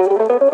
what you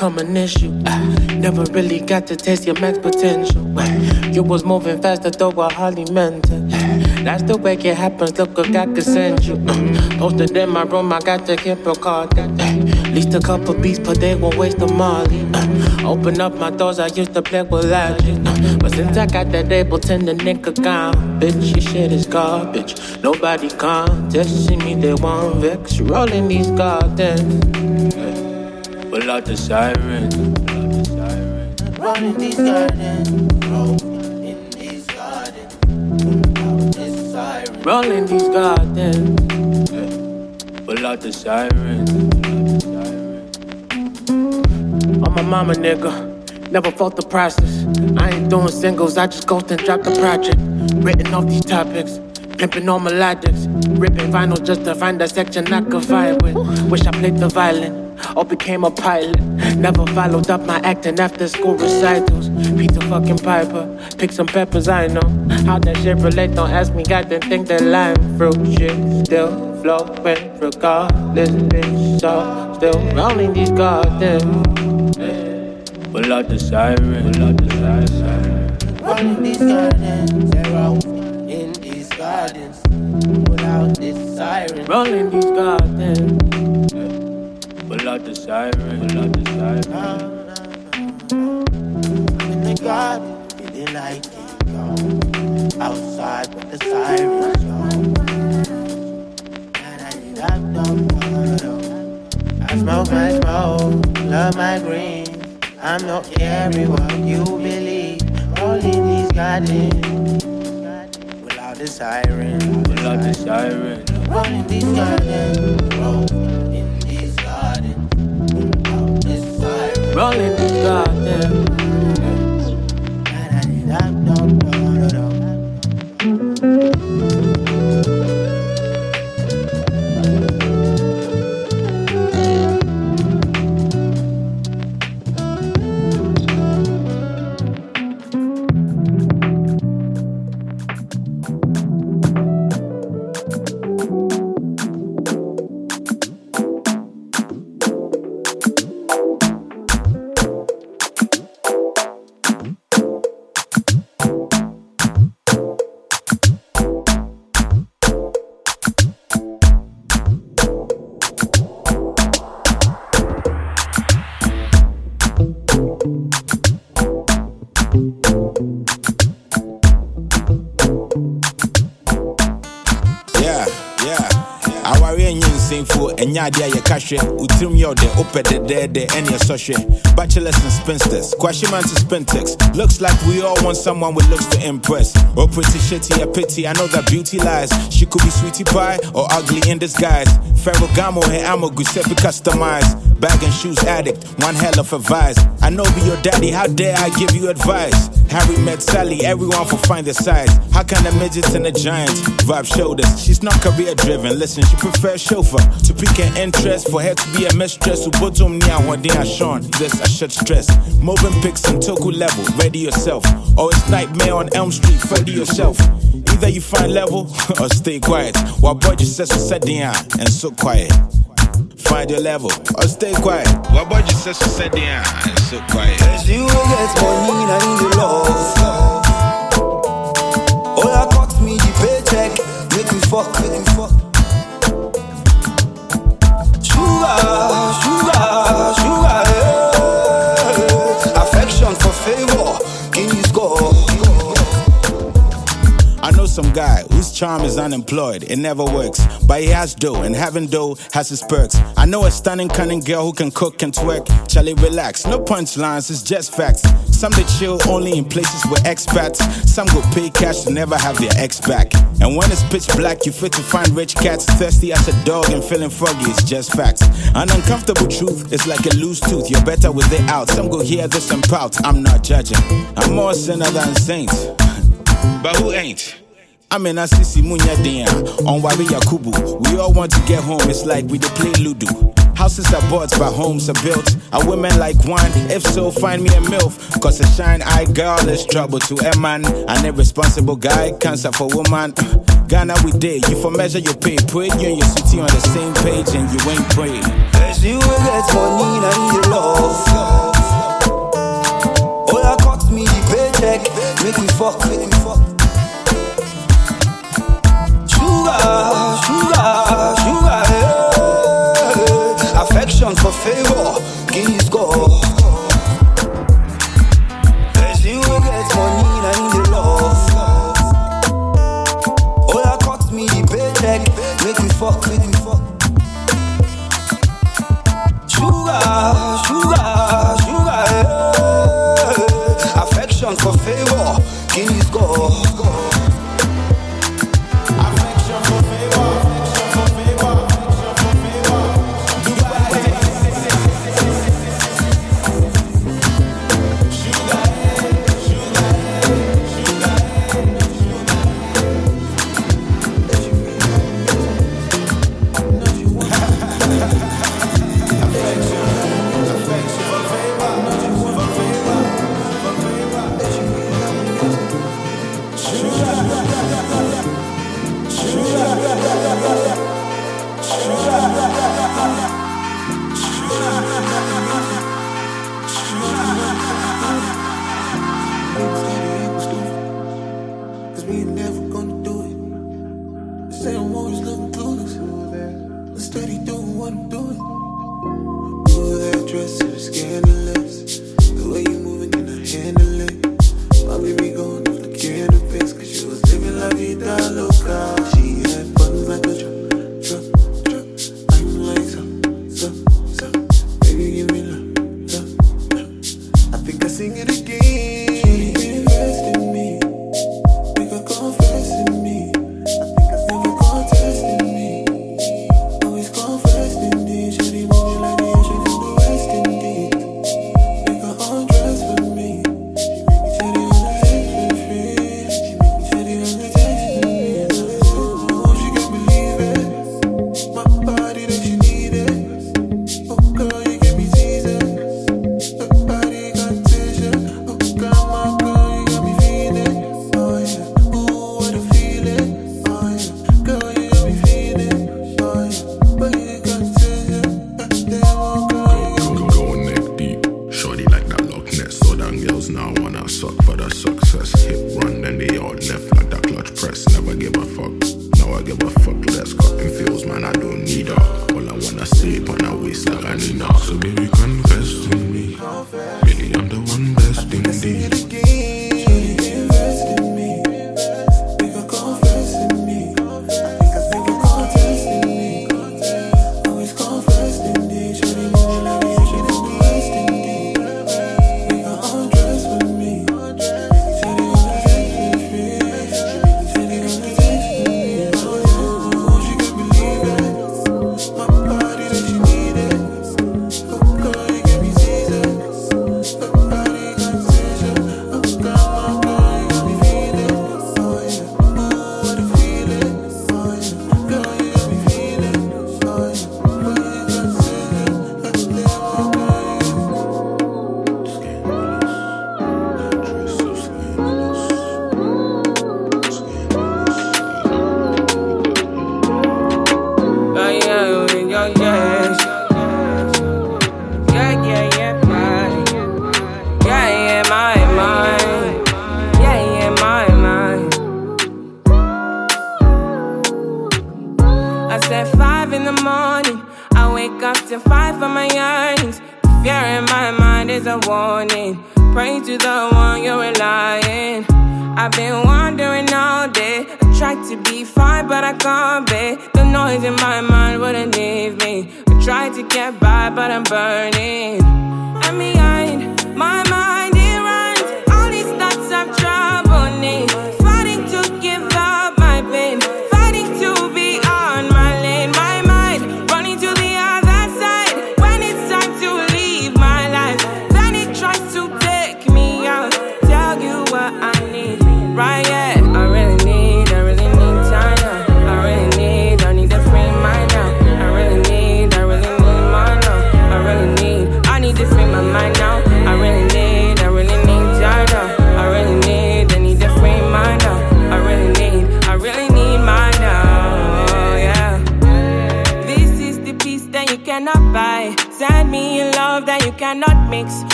become an issue. Never really got to taste your max potential. You was moving faster, though I hardly meant it. That's the way it happens. Look what got to send you. Uh, posted in my room, I got to keep card. Uh, least a couple beats per day won't waste a molly. Open up my doors, I used to play with logic. But since I got that Ableton, the nigga gone. Bitch, your shit is garbage. Nobody contesting me, they want vex. Rolling these gardens. Pull out the siren. Running these gardens. Rolling these gardens. Rolling these gardens. Pull out the siren. On my mama, nigga. Never fought the process. I ain't doing singles, I just ghost and drop the project. Written off these topics. Pimping all melodics. Ripping vinyl just to find a section I could vibe with. Wish I played the violin or became a pilot. Never followed up my acting after school recitals. Peter fucking Piper, pick some peppers, I know. How that shit relate, don't ask me, God, then think that lime fruit shit still flowing regardless, bitch. So still rolling these gardens. Pull out the siren, pull out the siren. Rolling these gardens, zero in these gardens. Pull out this siren, rolling these gardens. Pull out the siren, out the siren. I'm in the garden, feeling like it, yo. Outside with the sirens, yo. I smoke my smoke, love my green. I'm not caring what you believe. Rolling these gardens. Pull out the siren, pull out the siren. Rolling these gardens, rolling goddamn. Hwɛ wotirim yɛ ɔdɛ wopɛ dɛdɛɛdɛ ɛne ɛsɔ hwɛ bachelors and spinsters kwashiman to spintex looks like we all want someone with looks to impress. Or pretty shitty a pity i know that beauty lies. She could be sweetie pie or ugly in disguise. Ferragamo and ammo giuseppe customized. Bag and shoes addict one hell of a vice. I know be your daddy how dare i give you advice? Harry met sally everyone for find the size. How can a midget and a giant vibe shoulders? She's not career driven listen she prefers chauffeur to pick an interest for her to be a mistress who bottom near one day Sean. This I should stress. Moving pics on Toku level, ready yourself. Or it's nightmare on Elm Street, ready yourself. Either you find level or stay quiet. While boy just says down and so quiet. Find your level or stay quiet. While boy just says down and so quiet. Cause you get money, need the love. All I cost me the paycheck, make me fuck, make me fuck sugar, sugar, yeah. Affection for favor, I know some guy charm is unemployed, it never works. But he has dough, and having dough has his perks. I know a stunning, cunning girl who can cook and twerk. Charlie, relax, no punchlines, it's just facts. Some they chill only in places with expats. Some go pay cash to never have their ex back. And when it's pitch black, you fit to find rich cats thirsty as a dog and feeling froggy, it's just facts. An uncomfortable truth is like a loose tooth, you're better with it out. Some go hear this and pout, I'm not judging. I'm more sinner than saint, but who ain't? amena sisi munya den on wabi yakubu we all want to get home it's like we dey play ludo Houses are bought, but homes are built. Are women like wine? If so, find me a MILF. Cause a shine eyed girl is trouble to a man. An irresponsible guy, cancer for woman. Ghana, we day. You for measure your pay. Pray you and your city on the same page and you ain't pray. Cause you will get money and you love. Oh, I caught me the paycheck. Make me fuck, make me fuck. sugar, sugar, yeah. Affection for favor, kiss God.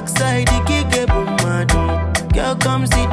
backside, the kick up on my Girl, come see.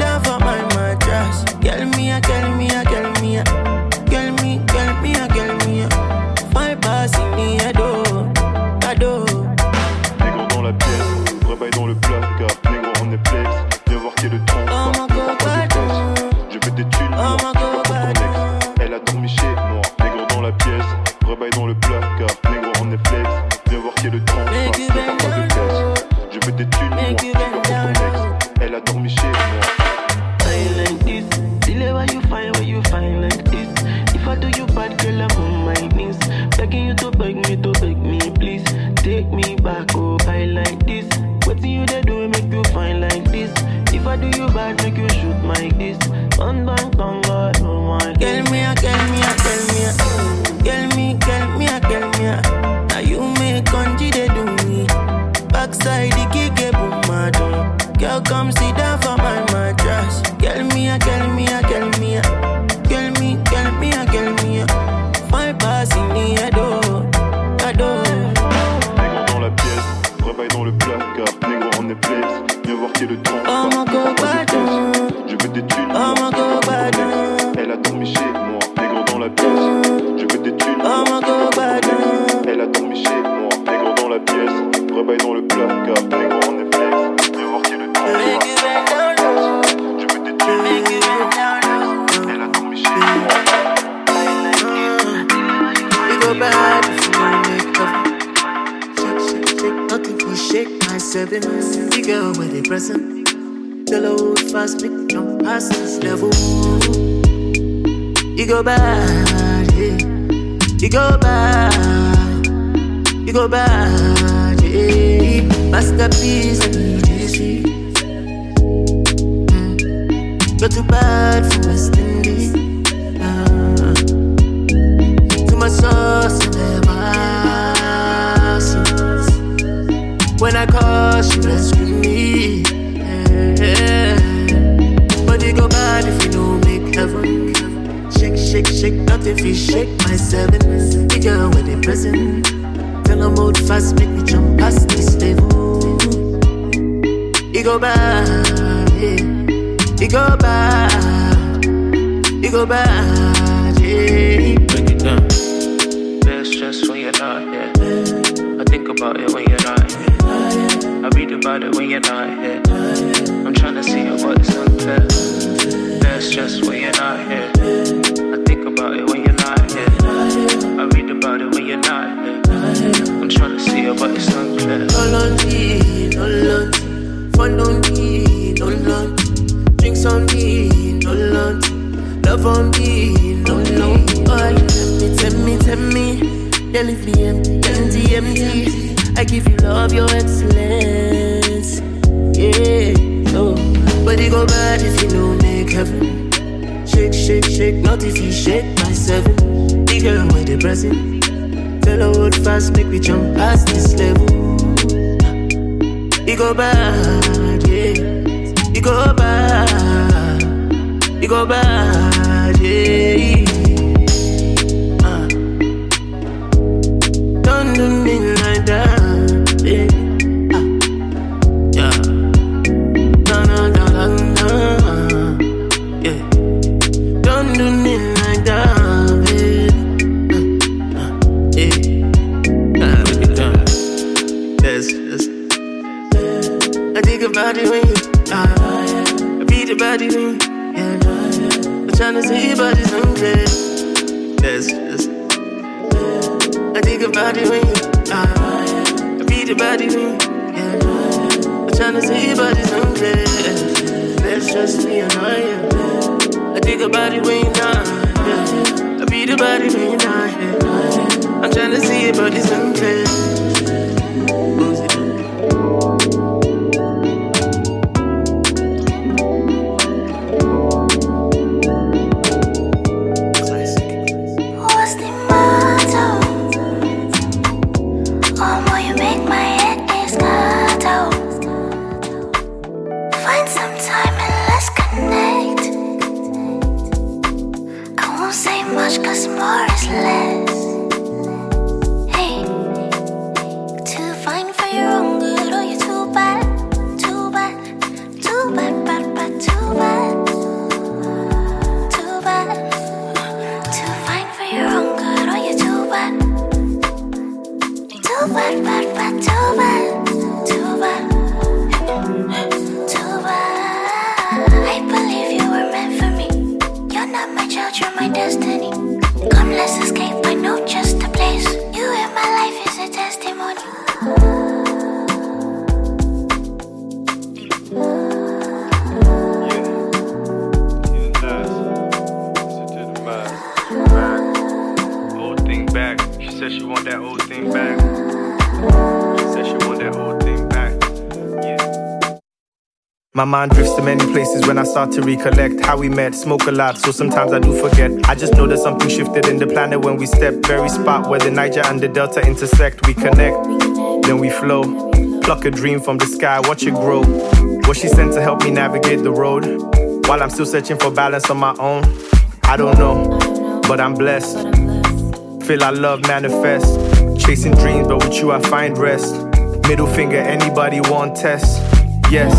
shake, shake, nothing fi shake myself. The girl when they present, tell them hold fast, make me jump past this level. It go by, yeah. it go by, it go by, yeah. Break it down. Best stress when you're not here. I think about it when you're not here. I read about it when you're not here. I'm trying to see it, but unfair. That's just when you're not here. I think about it when you're not here. I read about it when you're not here. I'm trying to see it, but it's unclear. No lunch, no lunch. Fun on me, no lunch. Drinks on me, no lunch. Love on me, no lunch. Boy, tell me, tell me, tell me. You leave me empty, empty, empty. I give you love, your excellence. Yeah, oh. But it go bad if you know me. Kevin. Shake, shake, shake, not if you shake my seven. The girl am I depressing? Tell her hold fast, make me jump past this level. It go bad, yeah. It go bad. It go bad, yeah. I'm trying to see I think about it when you are. I beat your body when I'm trying to see bodies in. Yeah. That's just me and I. I think about it when you're not. Yeah. I beat your body when you're not. Yeah. I'm trying to see your bodies in. Start to recollect how we met. Smoke a lot, so sometimes I do forget. I just know that something shifted in the planet when we stepped. Very spot where the Niger and the Delta intersect. We connect, then we flow. Pluck a dream from the sky, watch it grow. What she sent to help me navigate the road? While I'm still searching for balance on my own. I don't know, but I'm blessed. Feel our love manifest. Chasing dreams, but with you I find rest. Middle finger, anybody want test? Yes,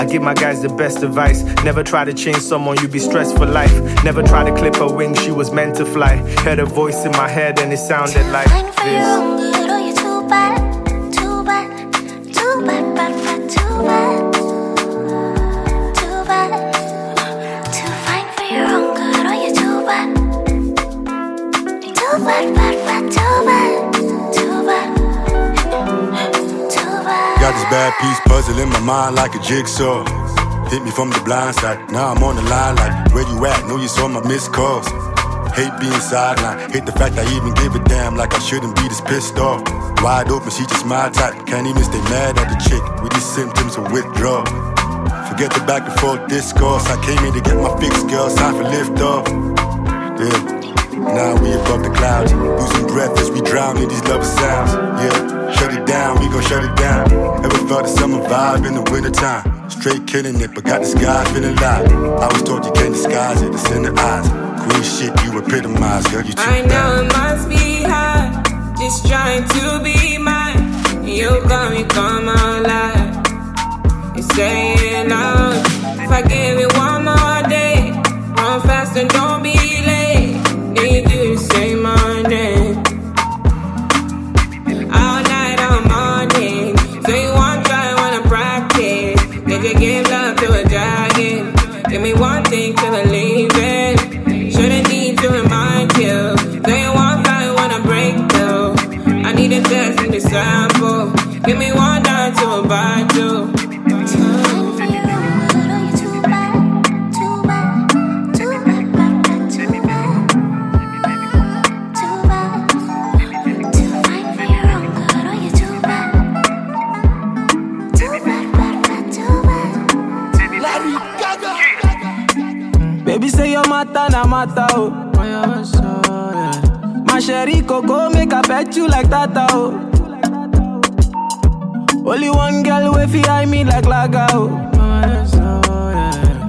I give my guys the best advice. Never try to change someone, you be stressed for life. Never try to clip her wings, she was meant to fly. Heard a voice in my head and it sounded like this. Piece puzzle in my mind like a jigsaw. Hit me from the blind side. Now I'm on the line like where you at? Know you saw my missed calls. Hate being sidelined. Hate the fact I even give a damn like I shouldn't be this pissed off. Wide open, she just my type. Can't even stay mad at the chick with these symptoms of withdrawal. Forget the back and forth discourse. I came in to get my fix, girl. Time for lift off. Above the clouds, losing breath as we drown in these love sounds. Yeah, shut it down, we gon' shut it down. Ever felt the summer vibe in the wintertime? Straight killing it, but got the sky feeling live. I was told you can't disguise it, it's in the eyes. Queen shit, you epitomize, girl, you too I know it must be hard, just trying to be mine. You got me come alive. You say it loud. If I give it one more day, run fast and don't be matter oh. My sherry coco make I bet you like that oh. Only one girl way fi eye me like laga oh.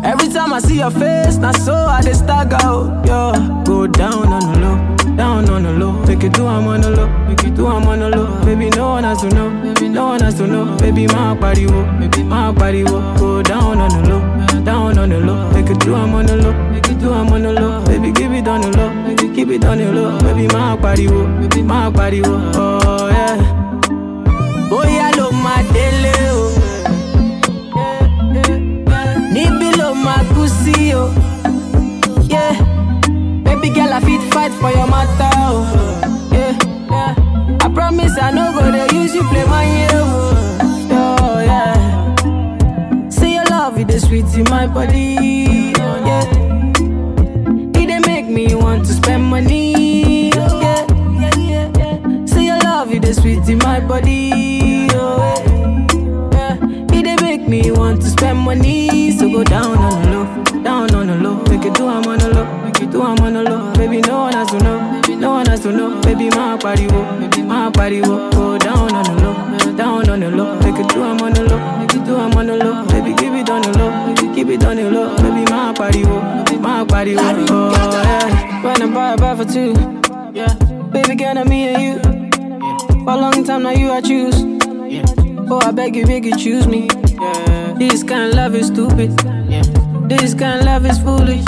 Every time I see your face, na so I dey stagger oh. Yo, go down on the low, down on the low. Make it do I'm on the low, make it do I'm on the low. Baby no one has to know, baby no one has to know. Baby my body wo, baby my body wo. Go down on the low, down on the low. Make it do I'm on the low, it do I'm on the low. Baby keep it on the low, baby keep it on the low. Baby my body wo, baby my body wo. Oh yeah. Bóyá ló máa délé o. Níbí ló máa kú sí o. Yeah. Baby girl, I fit fight for your matter o. Yeah. I promise I no go dey use you play my year o. Oh, yeah. See your love, it is sweet in my body. Sweet in my body. Oh, yeah. It make me want to spend money. So go down on the low, down on the low. Make it do I'm on the low, make it do I'm on the low. Baby, no one has to know, no one has to know. Baby, my body wo, my body wo. Go down on the low, down on the low. Make it do I'm on the low, make it do I'm on the low. Baby, keep it on the low, keep it on the low. Baby, my body wo, my body wo. Oh yeah, when I buy a buy for two. Yeah, baby, girl, I'm me and you. For a long time now, you I choose. Oh, I beg you, beg you, choose me. This kind of love is stupid. This kind of love is foolish.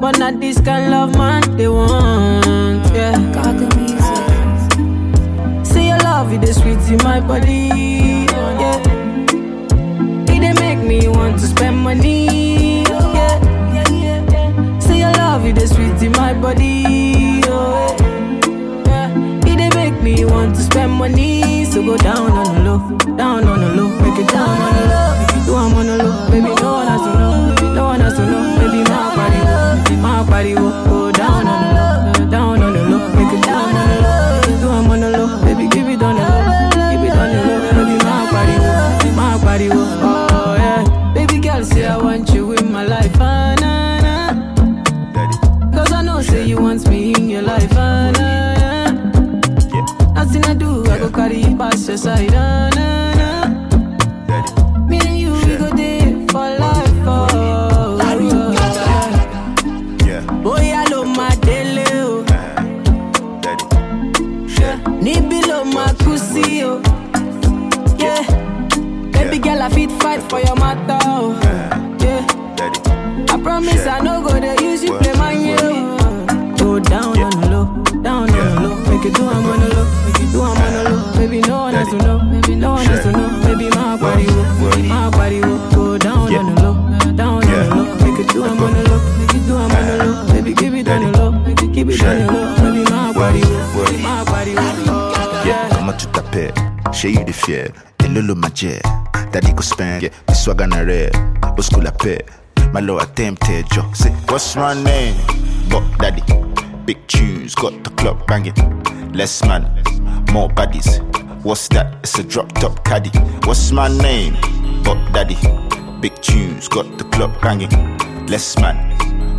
But not this kind of love, man. They want, yeah. See your love, it is sweet in my body. Yeah. It make me want to spend money. Yeah. See your love, it is sweet in my body. Oh, yeah. Me want to spend money. So go down on the low, down on the low, make it down on the low, do I'm on the low, baby. No one has to know, no one has to know, baby. My body, my body, wo. go down on the low, side, ah, nah, nah. Me and you, we go there for life, oh. Yeah. Bóyá ló máa délé o. Níbí ló máa kú sí o. Yeah. Baby girl, I fit fight for your matter, fier, t'es le magie. Daddy go spend, yeah, the swag on a red. Bosco la paix, my low attempted, yo. Say, what's my name? But daddy, big tunes, got the club banging. Less man, more baddies. What's that? It's a drop top caddy. What's my name? But daddy, big tunes, got the club banging. Less man,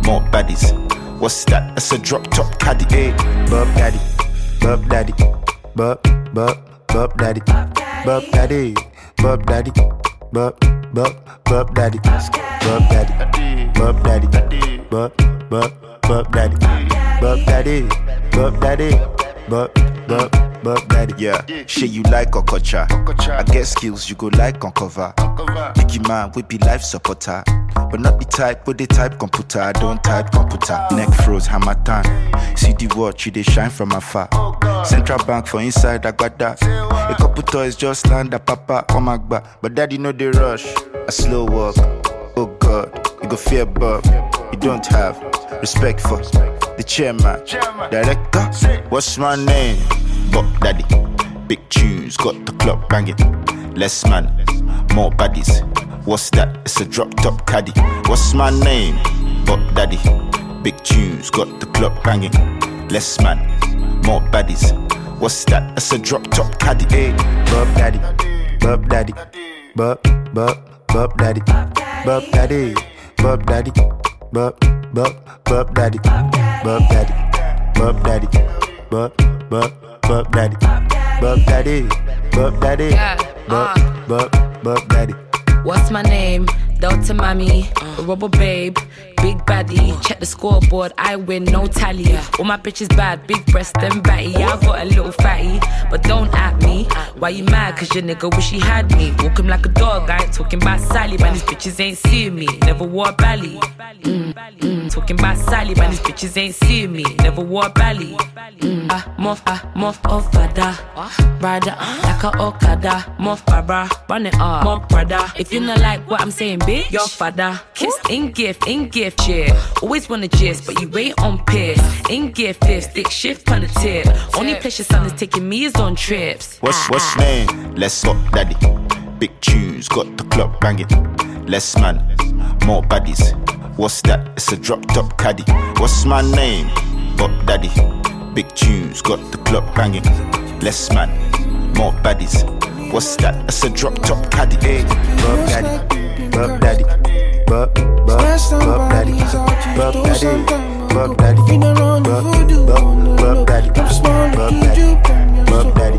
more baddies. What's that? It's a drop top caddy. Hey, Bob daddy, Bob daddy, Bob, Bob, Bob daddy, Bob daddy, Bob daddy, Bob, Bob, Bob daddy, Bob daddy, Bob daddy, Bob, Bob, Bob daddy, Bob daddy, Bob daddy, Bob, Bob, Bob daddy. Yeah, shit you like Okocha. I get skills you go like on cover. Biggie man, we be life supporter. But not the type, but the type computer. I don't type computer. Neck froze, hammer time. See the watch, you they shine from afar. Central bank for inside, I got that. A couple toys just land a papa, oh my god. But daddy know they rush. A slow walk. Oh god, you go fear Bob. You don't have respect for the chairman, director. What's my name? Bob Daddy. Big tunes, got the club banging. Less man, more baddies. What's that? It's a drop top caddy. What's my name? Bob Daddy. Big tunes, got the club banging. Less man, more baddies. What's that? It's a drop top caddy. Hey, Bob Daddy, Bob Daddy, Bob, Bob, Bob Daddy, Bob Daddy, Bob Daddy, Bob, Bob, Bob Daddy, Bob Daddy, Bob Daddy, Bob, Bob, Bob Daddy, Bub Daddy, Bub Daddy, Bub, uh. bub, bub Daddy. What's my name? Delta Mommy, rubber babe, big baddie. Check the scoreboard, I win, no tally. All my bitches bad, big breast and batty. I got a little fatty, but don't at me. Why you mad? Cause your nigga wish he had me. Walk him like a dog, I ain't talking about Sally, man. These bitches ain't seeing me. Never wore a belly. Mm, mm, talking about Sally, man. These bitches ain't seeing me. Never wore a belly. Mm, ah, muff, off, fada. Rider, like a Okada. Muff, baba, run it up. Muff, brother. If you not like what I'm saying, bitch, your father. Kissed in gift, in gift, yeah. Always wanna gist, but you wait on piss. In gift, fifth, stick shift on the tip. Only place your son is taking me is on trips. What's what's ah, ah. name? Let's go, daddy. Big tunes, got the club banging. Less man, more baddies. What's that? It's a drop top caddy. What's my name? Bob Daddy. Big tunes, got the club banging. Less man, more baddies. What's that? It's a drop top caddy. Hey, Bob Daddy, Bob Daddy, Bob, Bob, Bob Daddy, Bob Daddy, Bob Daddy, Bob, Bob, Bob Daddy, Bob Daddy,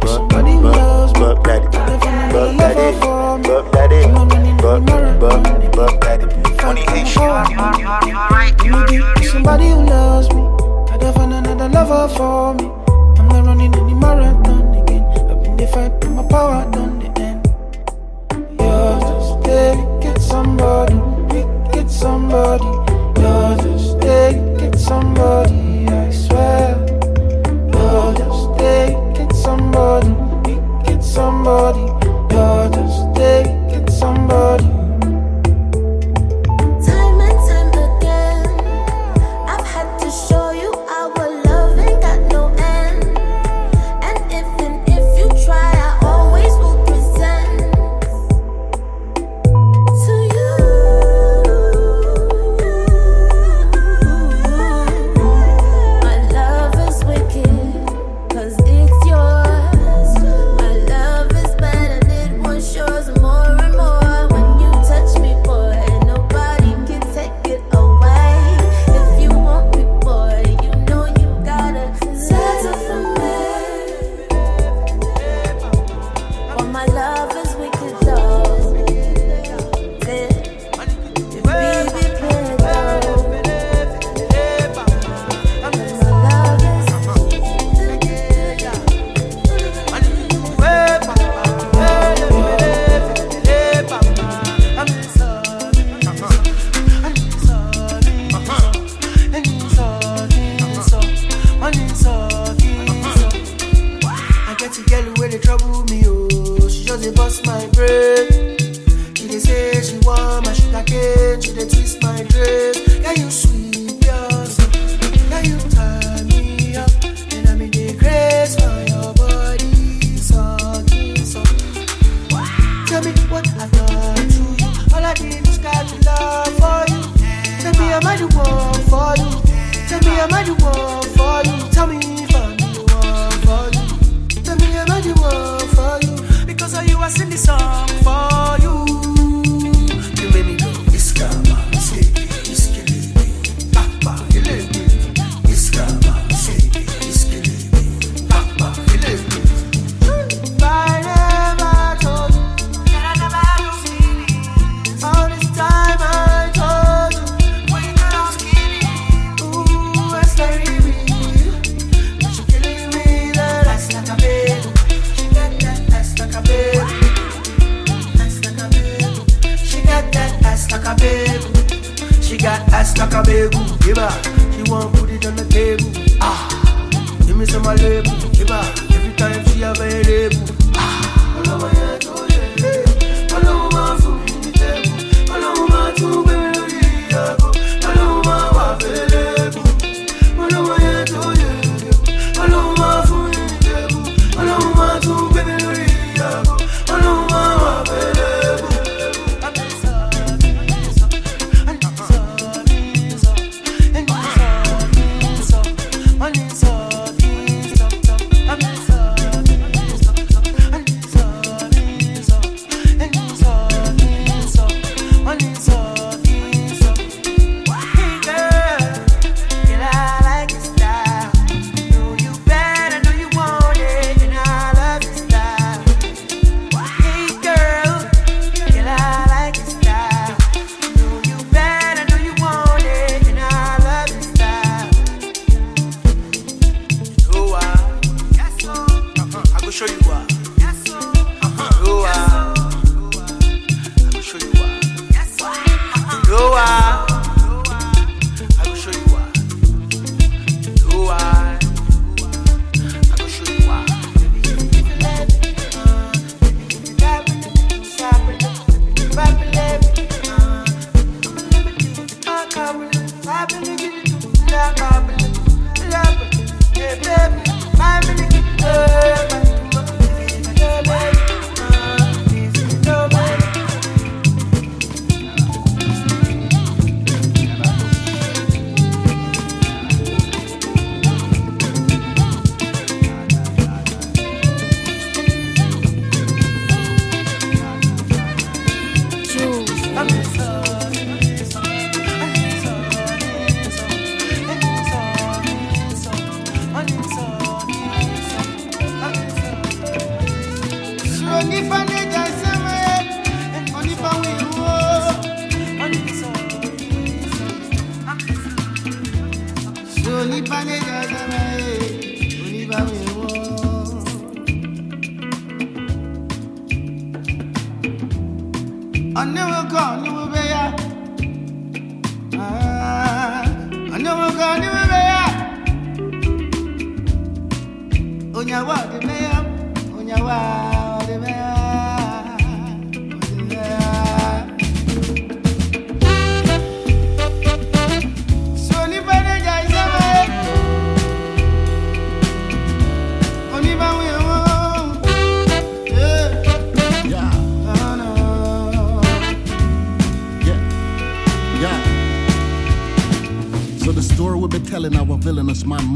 Bob Daddy, Bob, Bob Daddy, Bob Daddy, Bob Daddy, Bob, Bob, Bob Daddy. Funny Somebody who loves me. Gotta find another lover for me. I'm not running any marathon again. I've been fight, put my power done the end. You're take it somebody, pick it somebody. You'll just take it somebody, I swear. You'll just take it somebody, pick it somebody.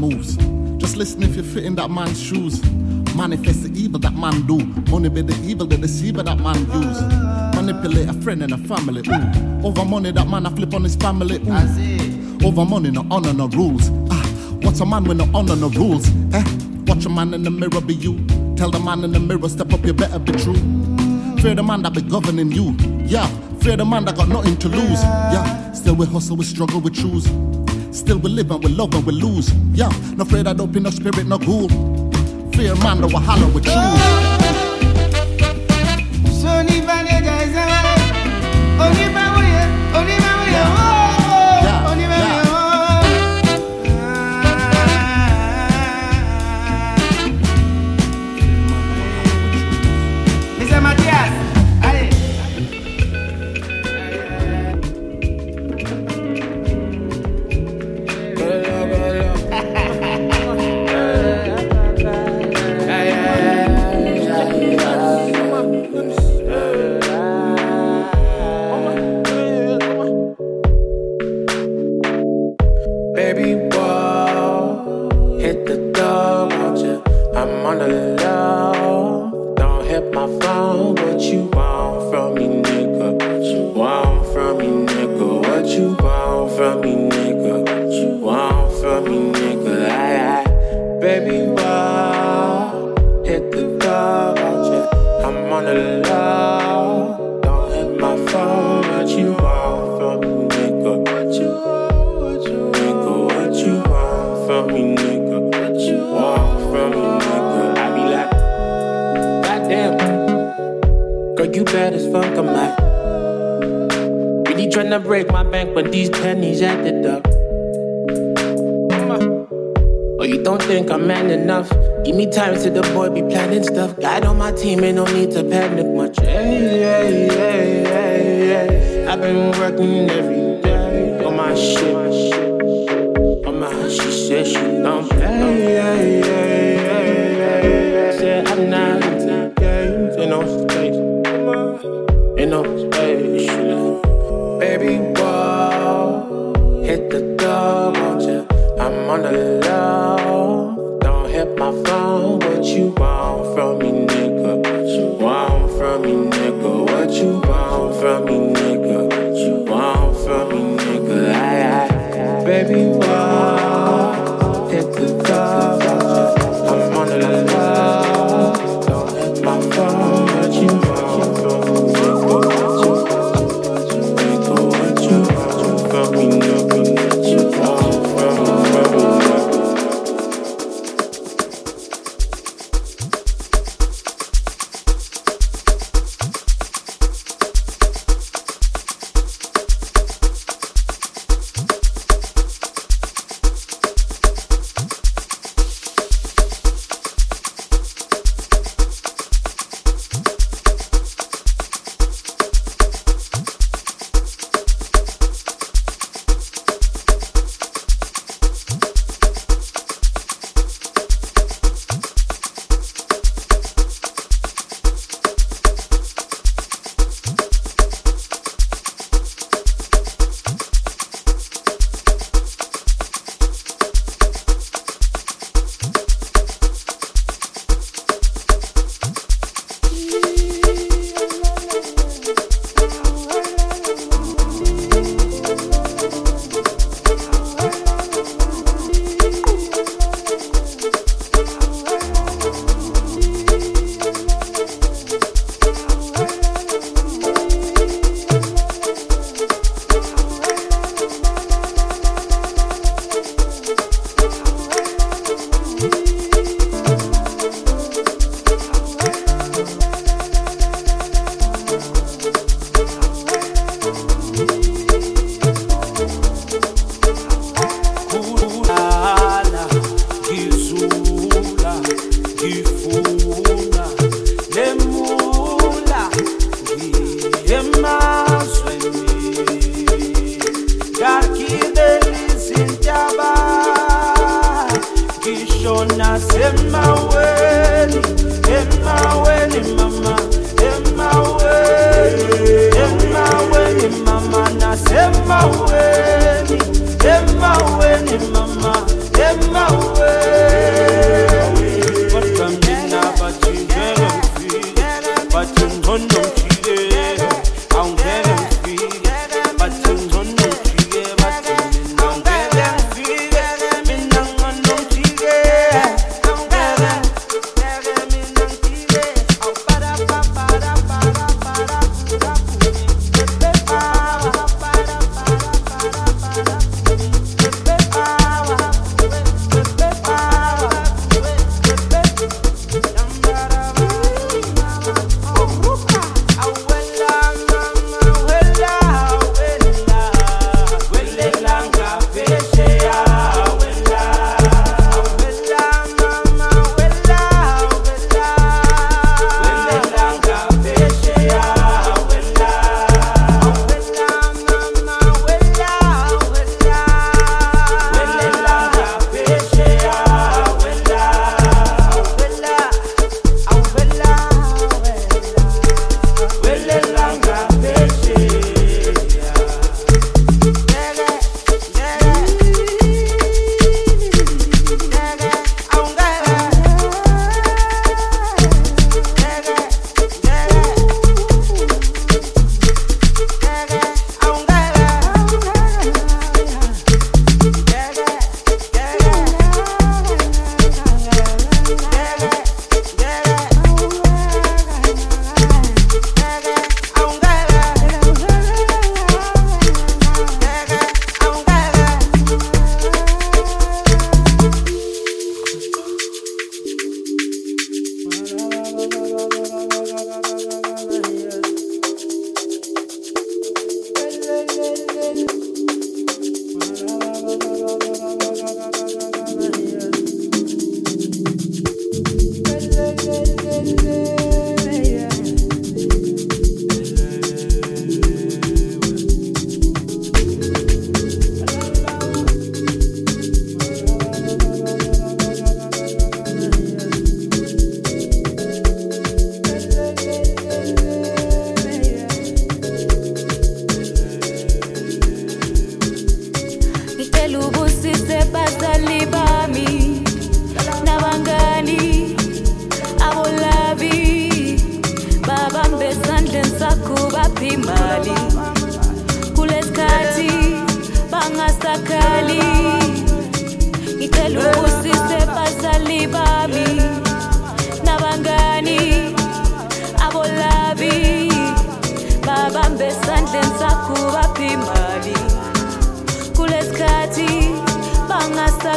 moves. Just listen if you fit in that man's shoes. Manifest the evil that man do. Money be the evil, the deceiver that man use. Manipulate a friend and a family. Ooh. Over money that man I flip on his family. Ooh. Over money no honor no rules. Ah, what's a man with no honor no rules? Eh? Watch a man in the mirror be you. Tell the man in the mirror step up, you better be true. Fear the man that be governing you. Yeah, fear the man that got nothing to lose. Yeah, still we hustle, we struggle, we choose. Still we live and we love and we lose. Yeah, no afraid I don't be no spirit, no ghoul. Fear man, no I holler with truth. Only by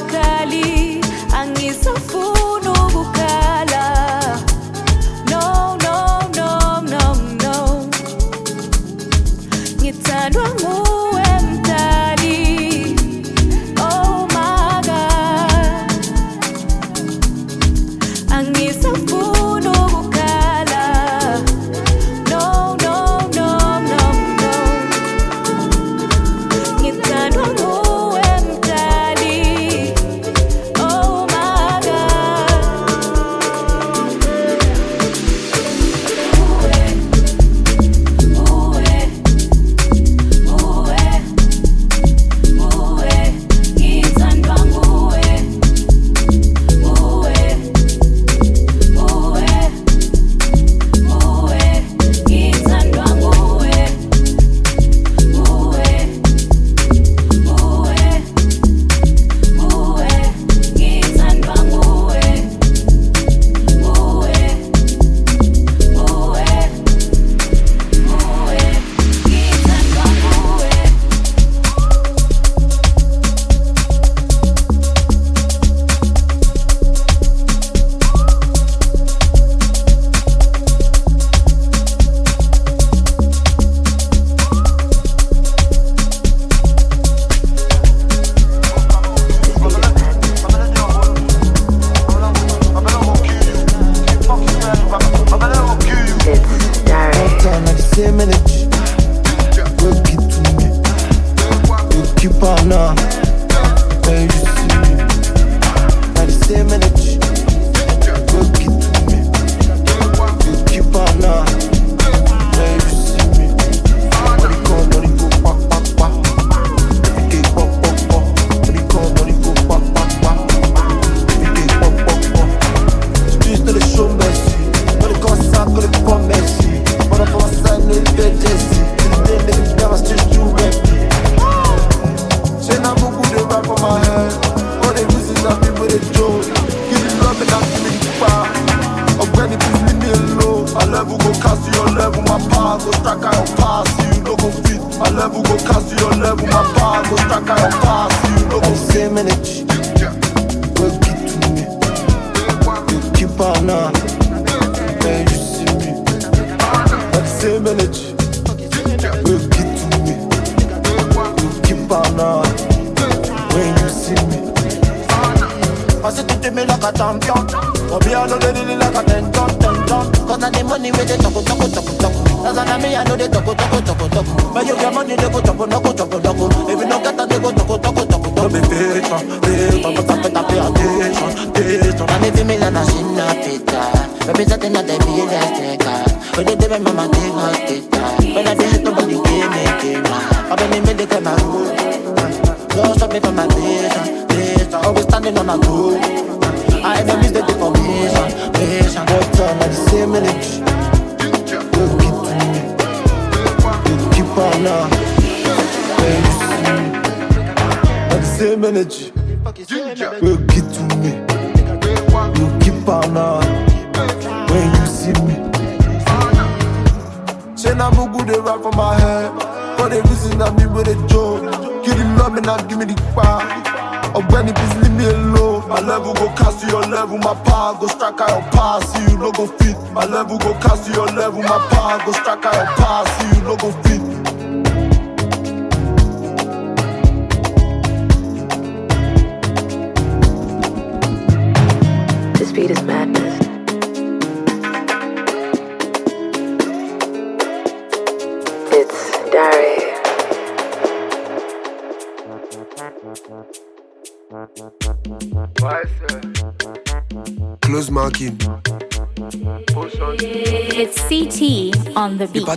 пока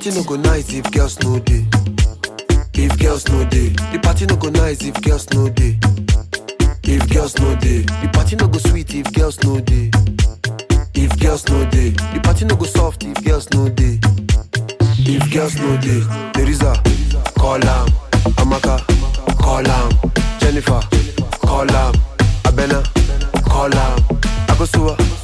party no go nice if girls no day. If girls no day, the party no go nice if girls no day. If girls no day, the party no go sweet if girls no day. If girls no day, the party no go soft if girls no day. If girls no day, there is a call am, Amaka, call am, Jennifer, call am, Abena, call am, Akosua.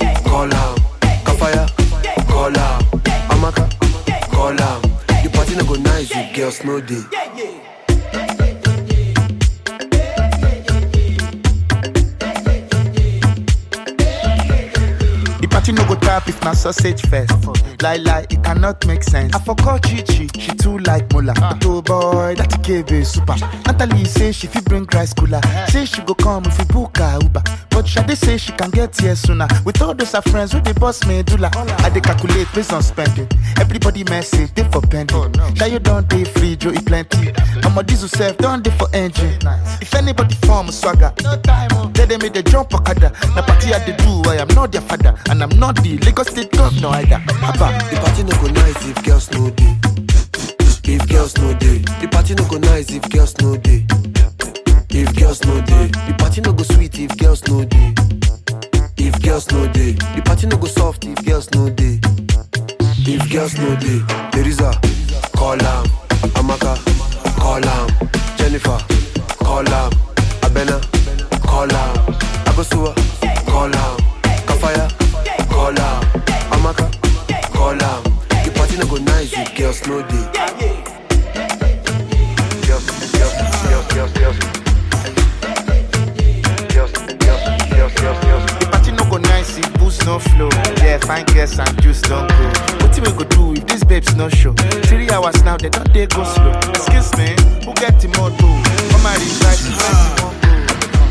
Just no day. No go if na sausage first. Lie lie, it cannot make sense. I forgot Chichi, she too like Mola. Ah. But oh boy, that KB super. Natalie say she fit bring rice cooler. Eh. Say she go come if we book her Uber. But Shade say she can get here sooner. With all those her friends with the boss medulla. I dey calculate based on spending. Everybody message, they for pending. Oh, now you don't dey free, Joe eat plenty. Mama diesel self, don't dey for engine. If anybody form swagger, no time. Oh. Them me they jump okada. Na party I dey do, I am not their father, and I'm not the Lagos State governor either. Abba. The party no go nice if girls no day. If girls no day, the party no go nice if girls no day. If girls no day, the party no go sweet if girls no day. If girls no day, the party no go soft if girls no day. If girls no day, Teresa, call am. Amaka, call am. Jennifer, call am. Abena, call am. Abosua, call am. Girls no day. Girls, girls, girls, girls, girls. Girls, girls, girls, girls, girls. The party no go nice if booze no flow. Yeah, fine girls and juice don't go. What we go do if these babes no show? Three hours now, they don't they go slow. Excuse me, who get the moto? Mama resides in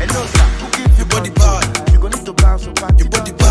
Hello, sir, who give you body bad? You go need to bounce so back. Your body bad, bad,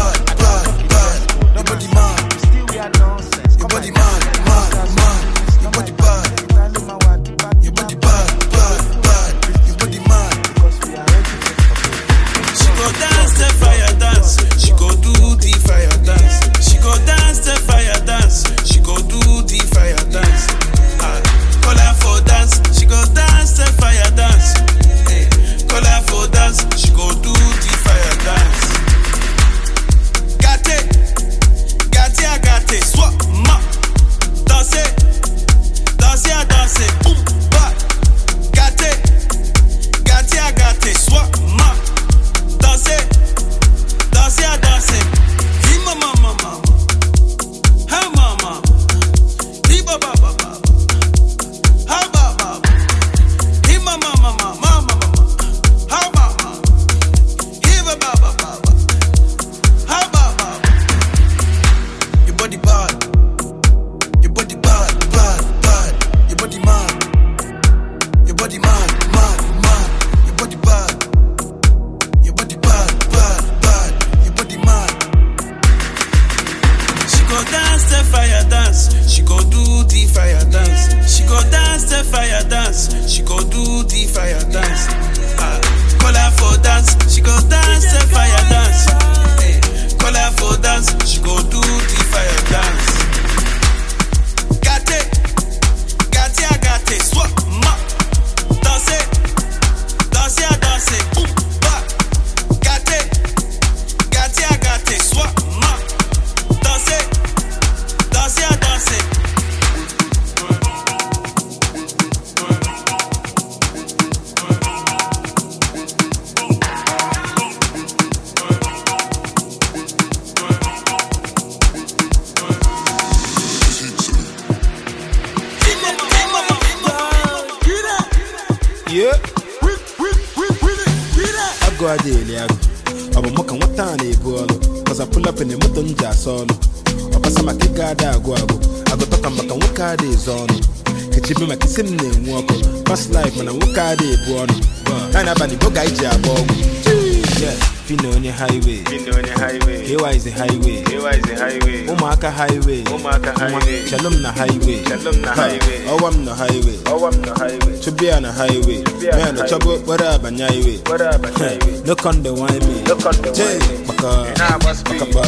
no conde wine me? No conde Jay, wine me. baka Ị na-agba speed. baka ba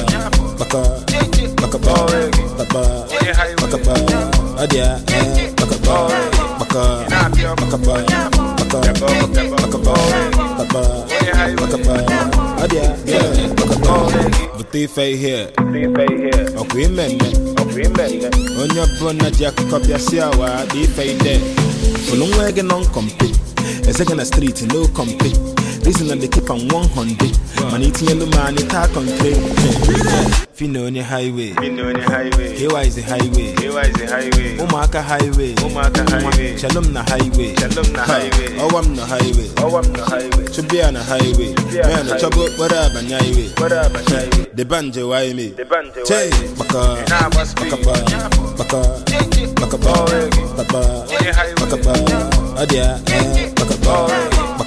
baka baka ba baka baka ba ọdịa eh, baka ba baka baka ba baka baka ba baka baka yeah, baka ba bute ife ihe ọkwa ime mme onye ọbụla ji akụkọ bịa si awa dị ife ide fụlụ nwa gị nọ nkọmpe eze gị na striti no kọmpe Island the keep on 100. Man, it's the man, it's hard country. Fino on your highway. Fino on your highway. Here is the highway. Here is the highway. Umaka highway. Umaka highway. Shalom na highway. Shalom na highway. Oh, I'm the highway. Oh, I'm the highway. Should be on the highway. Man, the trouble, what up, and highway. What up, highway. The banjo, why me? The banjo. Hey, Baka. Baka. Baka. Baka. Baka. Baka. Baka. Adia. Baka. Baka.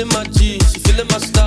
feeling my G, she feeling my style.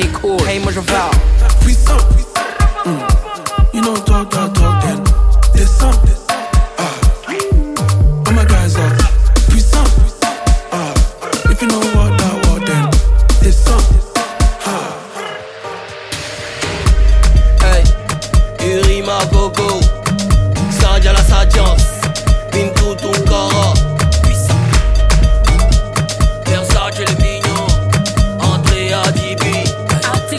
C'est cool. Hey, moi je vow. Puissant. Mm. You know, talk, talk, talk, then descend. Ah. All my guys are puissant. Ah. If you know what that what, then descend. Hey, Urima Gogo, Sadia la Sadiance, Bintou Tunkara, puissant.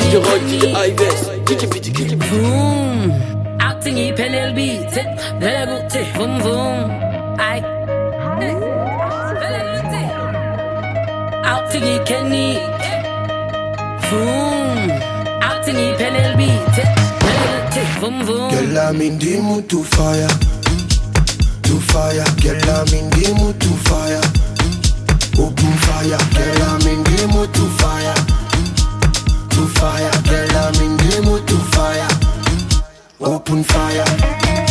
DJ Roy, DJ Ives, DJ B, DJ B. Vroom, acting pelel beat, dele gote, vroom vroom. I Out to the Kenny. Vroom Out to the Penel beat Vroom vroom Girl I'm in the mood to fire. To fire. Girl I'm in the mood to fire. Open fire. Girl I'm in the mood to fire to fire. Girl, I'm in the mood to fire. Open fire.